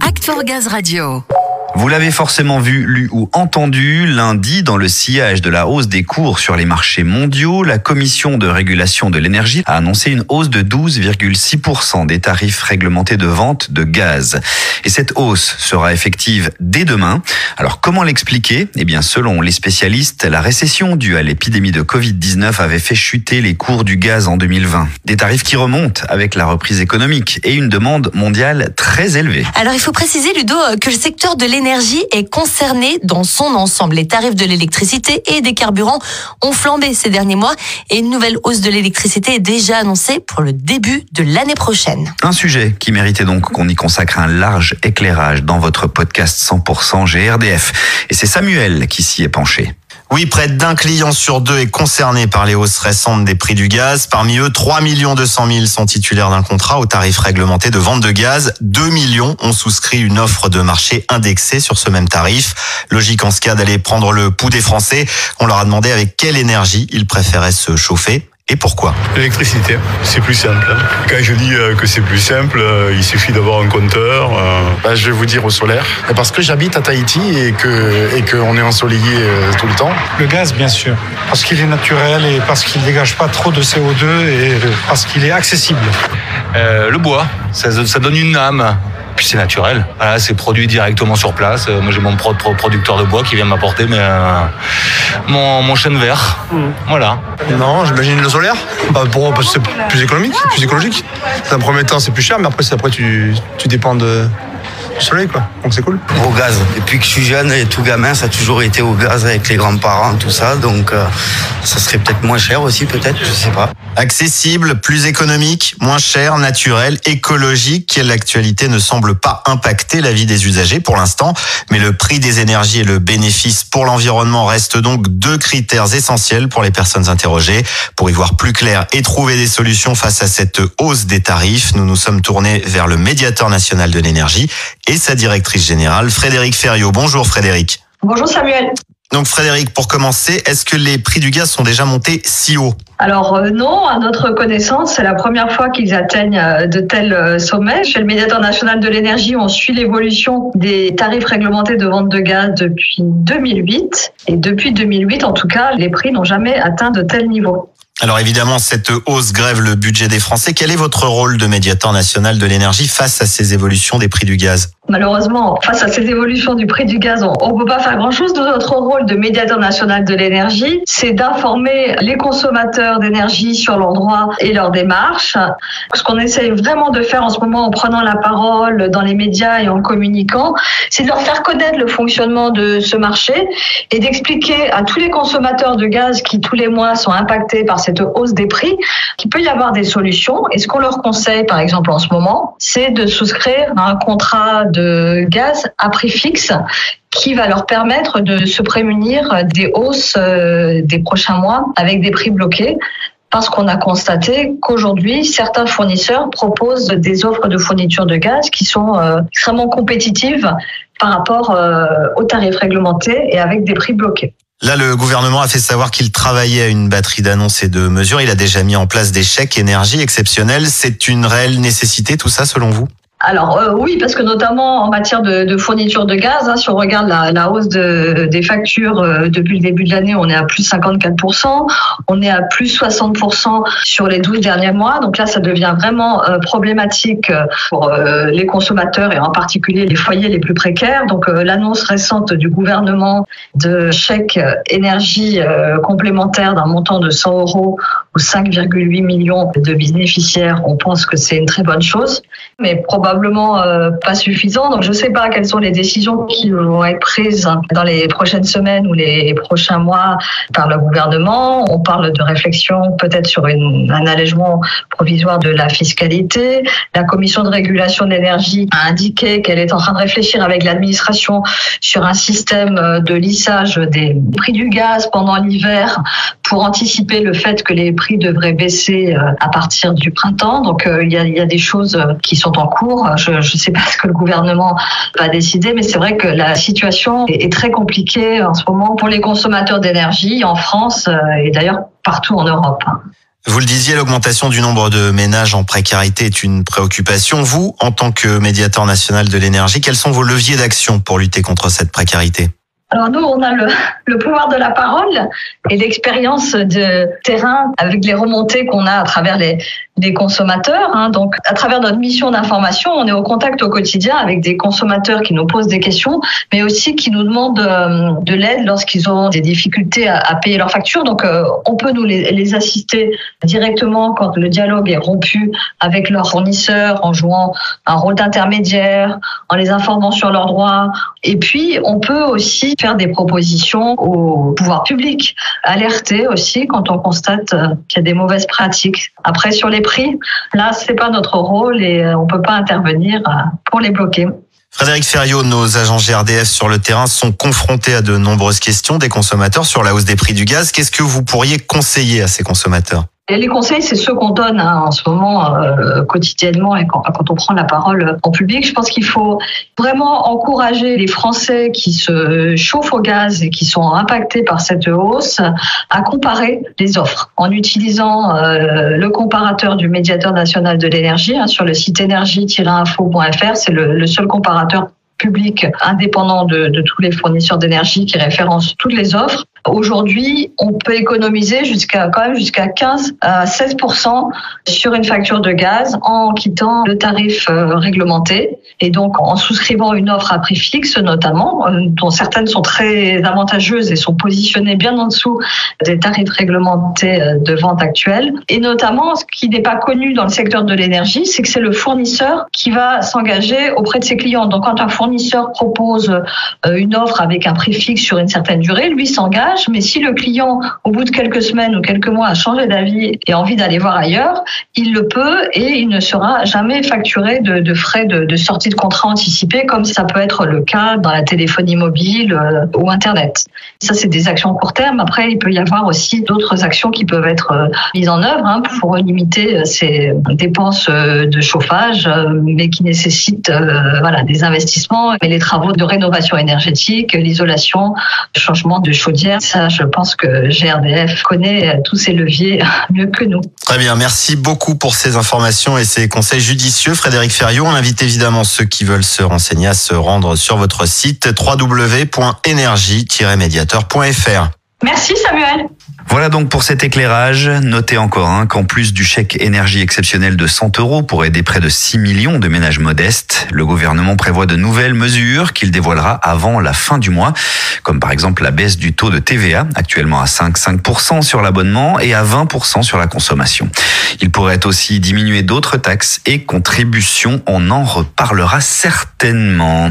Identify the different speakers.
Speaker 1: Act for Gaz Radio.
Speaker 2: Vous l'avez forcément vu, lu ou entendu, lundi, dans le sillage de la hausse des cours sur les marchés mondiaux, la Commission de régulation de l'énergie a annoncé une hausse de 12,6% des tarifs réglementés de vente de gaz. Et cette hausse sera effective dès demain. Alors comment l'expliquer? Eh bien, selon les spécialistes, la récession due à l'épidémie de Covid-19 avait fait chuter les cours du gaz en 2020. Des tarifs qui remontent avec la reprise économique et une demande mondiale très élevée.
Speaker 3: Alors il faut préciser, Ludo, que le secteur de l'énergie est concerné dans son ensemble. Les tarifs de l'électricité et des carburants ont flambé ces derniers mois et une nouvelle hausse de l'électricité est déjà annoncée pour le début de l'année prochaine.
Speaker 2: Un sujet qui méritait donc qu'on y consacre un large éclairage dans votre podcast 100% GRDF. Et c'est Samuel qui s'y est penché.
Speaker 4: Oui, près d'un client sur deux est concerné par les hausses récentes des prix du gaz. Parmi eux, 3 200 000 sont titulaires d'un contrat au tarif réglementé de vente de gaz. 2 millions ont souscrit une offre de marché indexée sur ce même tarif. Logique en ce cas d'aller prendre le pouls des Français. On leur a demandé avec quelle énergie ils préféraient se chauffer. Et pourquoi?
Speaker 5: L'électricité, c'est plus simple. Quand je dis euh, que c'est plus simple, euh, il suffit d'avoir un compteur. euh,
Speaker 6: Bah, je vais vous dire au solaire. Parce que j'habite à Tahiti et que et qu'on est ensoleillé tout le temps.
Speaker 7: Le gaz, bien sûr, parce qu'il est naturel et parce qu'il dégage pas trop de CO2 et parce qu'il est accessible.
Speaker 8: Euh, le bois, ça, ça donne une âme. Puis c'est naturel. Voilà, c'est produit directement sur place. Euh, moi j'ai mon pro- pro- producteur de bois qui vient m'apporter mes, euh, mon, mon chêne vert. Voilà.
Speaker 6: Non, j'imagine le solaire. Bah, pour, parce que c'est plus économique, plus écologique. Dans un premier temps, c'est plus cher, mais après, c'est- après tu, tu dépends de, du soleil, quoi. Donc c'est cool.
Speaker 9: au gaz. Depuis que je suis jeune et tout gamin, ça a toujours été au gaz avec les grands-parents, tout ça. Donc, euh, ça serait peut-être moins cher aussi, peut-être, je sais pas.
Speaker 4: Accessible, plus économique, moins cher, naturel, écologique. L'actualité ne semble pas impacter la vie des usagers pour l'instant, mais le prix des énergies et le bénéfice pour l'environnement restent donc deux critères essentiels pour les personnes interrogées. Pour y voir plus clair et trouver des solutions face à cette hausse des tarifs, nous nous sommes tournés vers le médiateur national de l'énergie et sa directrice générale, Frédéric Ferriot. Bonjour Frédéric.
Speaker 10: Bonjour Samuel.
Speaker 4: Donc Frédéric, pour commencer, est-ce que les prix du gaz sont déjà montés si haut?
Speaker 10: Alors euh, non, à notre connaissance, c'est la première fois qu'ils atteignent euh, de tels euh, sommets. Chez le médiateur national de l'énergie, on suit l'évolution des tarifs réglementés de vente de gaz depuis 2008. Et depuis 2008, en tout cas, les prix n'ont jamais atteint de tels niveaux.
Speaker 4: Alors évidemment, cette hausse grève le budget des Français. Quel est votre rôle de médiateur national de l'énergie face à ces évolutions des prix du gaz?
Speaker 10: Malheureusement, face à ces évolutions du prix du gaz, on ne peut pas faire grand-chose. Notre rôle de médiateur national de l'énergie, c'est d'informer les consommateurs d'énergie sur l'endroit et leur démarche. Ce qu'on essaye vraiment de faire en ce moment en prenant la parole dans les médias et en communiquant, c'est de leur faire connaître le fonctionnement de ce marché et d'expliquer à tous les consommateurs de gaz qui tous les mois sont impactés par cette hausse des prix qu'il peut y avoir des solutions. Et ce qu'on leur conseille, par exemple en ce moment, c'est de souscrire à un contrat de gaz à prix fixe qui va leur permettre de se prémunir des hausses euh, des prochains mois avec des prix bloqués. Parce qu'on a constaté qu'aujourd'hui, certains fournisseurs proposent des offres de fourniture de gaz qui sont euh, extrêmement compétitives par rapport euh, aux tarifs réglementés et avec des prix bloqués.
Speaker 4: Là, le gouvernement a fait savoir qu'il travaillait à une batterie d'annonces et de mesures. Il a déjà mis en place des chèques énergie exceptionnels. C'est une réelle nécessité, tout ça, selon vous?
Speaker 10: Alors euh, oui, parce que notamment en matière de, de fourniture de gaz, hein, si on regarde la, la hausse de, des factures euh, depuis le début de l'année, on est à plus 54%, on est à plus 60% sur les 12 derniers mois. Donc là, ça devient vraiment euh, problématique pour euh, les consommateurs et en particulier les foyers les plus précaires. Donc euh, l'annonce récente du gouvernement de chèque énergie euh, complémentaire d'un montant de 100 euros aux 5,8 millions de bénéficiaires, on pense que c'est une très bonne chose, mais probablement euh, pas suffisant. Donc je ne sais pas quelles sont les décisions qui vont être prises dans les prochaines semaines ou les prochains mois par le gouvernement. On parle de réflexion peut-être sur un allègement provisoire de la fiscalité. La commission de régulation de l'énergie a indiqué qu'elle est en train de réfléchir avec l'administration sur un système de lissage des prix du gaz pendant l'hiver pour anticiper le fait que les prix devraient baisser euh, à partir du printemps. Donc euh, il y, a, il y a des choses qui sont en cours. Je ne sais pas ce que le gouvernement va décider, mais c'est vrai que la situation est, très compliquée en ce moment pour les consommateurs d'énergie en France euh, et d'ailleurs partout en Europe.
Speaker 4: Vous le disiez, l'augmentation du nombre de ménages en précarité est une préoccupation. Vous, en tant que médiateur national de l'énergie, quels sont vos leviers d'action pour lutter contre cette précarité?
Speaker 10: Alors nous, on a le, le pouvoir de la parole et l'expérience de terrain avec les remontées qu'on a à travers les, les consommateurs. Hein. Donc, à travers notre mission d'information, on est au contact au quotidien avec des consommateurs qui nous posent des questions, mais aussi qui nous demandent euh, de l'aide lorsqu'ils ont des difficultés à, à, payer leurs factures. Donc, euh, on peut nous les, les, assister directement quand le dialogue est rompu avec leurs fournisseurs, en jouant un rôle d'intermédiaire, en les informant sur leurs droits. Et puis, on peut aussi faire des propositions au pouvoir public, alerter aussi quand on constate euh, qu'il y a des mauvaises pratiques. Après, sur les prix, là, c'est pas notre rôle et euh, on peut pas intervenir euh, pour les bloquer.
Speaker 4: Frédéric Ferriot, nos agents GRDF sur le terrain sont confrontés à de nombreuses questions des consommateurs sur la hausse des prix du gaz. Qu'est-ce que vous pourriez conseiller à ces consommateurs?
Speaker 10: Et les conseils, c'est ceux qu'on donne hein, en ce moment euh, quotidiennement et quand, quand, on prend la parole en public. Je pense qu'il faut vraiment encourager les Français qui se chauffent au gaz et qui sont impactés par cette hausse à comparer les offres en utilisant euh, le comparateur du médiateur national de l'énergie hein, sur le site énergie-info.fr. C'est le, le seul comparateur public indépendant de, de, tous les fournisseurs d'énergie qui référence toutes les offres. Aujourd'hui, on peut économiser jusqu'à quand même jusqu'à 15 à 16% sur une facture de gaz en quittant le tarif euh, réglementé et donc en souscrivant une offre à prix fixe notamment, euh, dont certaines sont très avantageuses et sont positionnées bien en dessous des tarifs réglementés euh, de vente actuels. Et notamment, ce qui n'est pas connu dans le secteur de l'énergie, c'est que c'est le fournisseur qui va s'engager auprès de ses clients. Donc quand un fournisseur propose une offre avec un prix fixe sur une certaine durée, lui s'engage mais si le client, au bout de quelques semaines ou quelques mois, a changé d'avis et a envie d'aller voir ailleurs, il le peut et il ne sera jamais facturé de, frais de, sortie de contrat anticipé, comme ça peut être le cas dans la téléphonie mobile euh, ou Internet. Ça, c'est des actions court terme. Après, il peut y avoir aussi d'autres actions qui peuvent être euh, mises en œuvre hein, pour limiter euh, ces dépenses de chauffage, mais qui nécessitent des investissements, mais les travaux de rénovation énergétique, l'isolation, le changement de chaudière, ça, je pense que GRDF connaît tous ces leviers mieux que nous.
Speaker 4: Très bien, merci beaucoup pour ces informations et ces conseils judicieux. Frédéric Ferriot, on invite évidemment ceux qui veulent se renseigner à se rendre sur votre site www.energie-mediateur.fr.
Speaker 10: Merci Samuel.
Speaker 2: Voilà donc pour cet éclairage. Notez encore hein, qu'en plus du chèque énergie exceptionnel de 100 euros pour aider près de 6 millions de ménages modestes, le gouvernement prévoit de nouvelles mesures qu'il dévoilera avant la fin du mois, comme par exemple la baisse du taux de TVA, actuellement à 5,5% sur l'abonnement et à 20% sur la consommation. Il pourrait aussi diminuer d'autres taxes et contributions. On en reparlera certainement.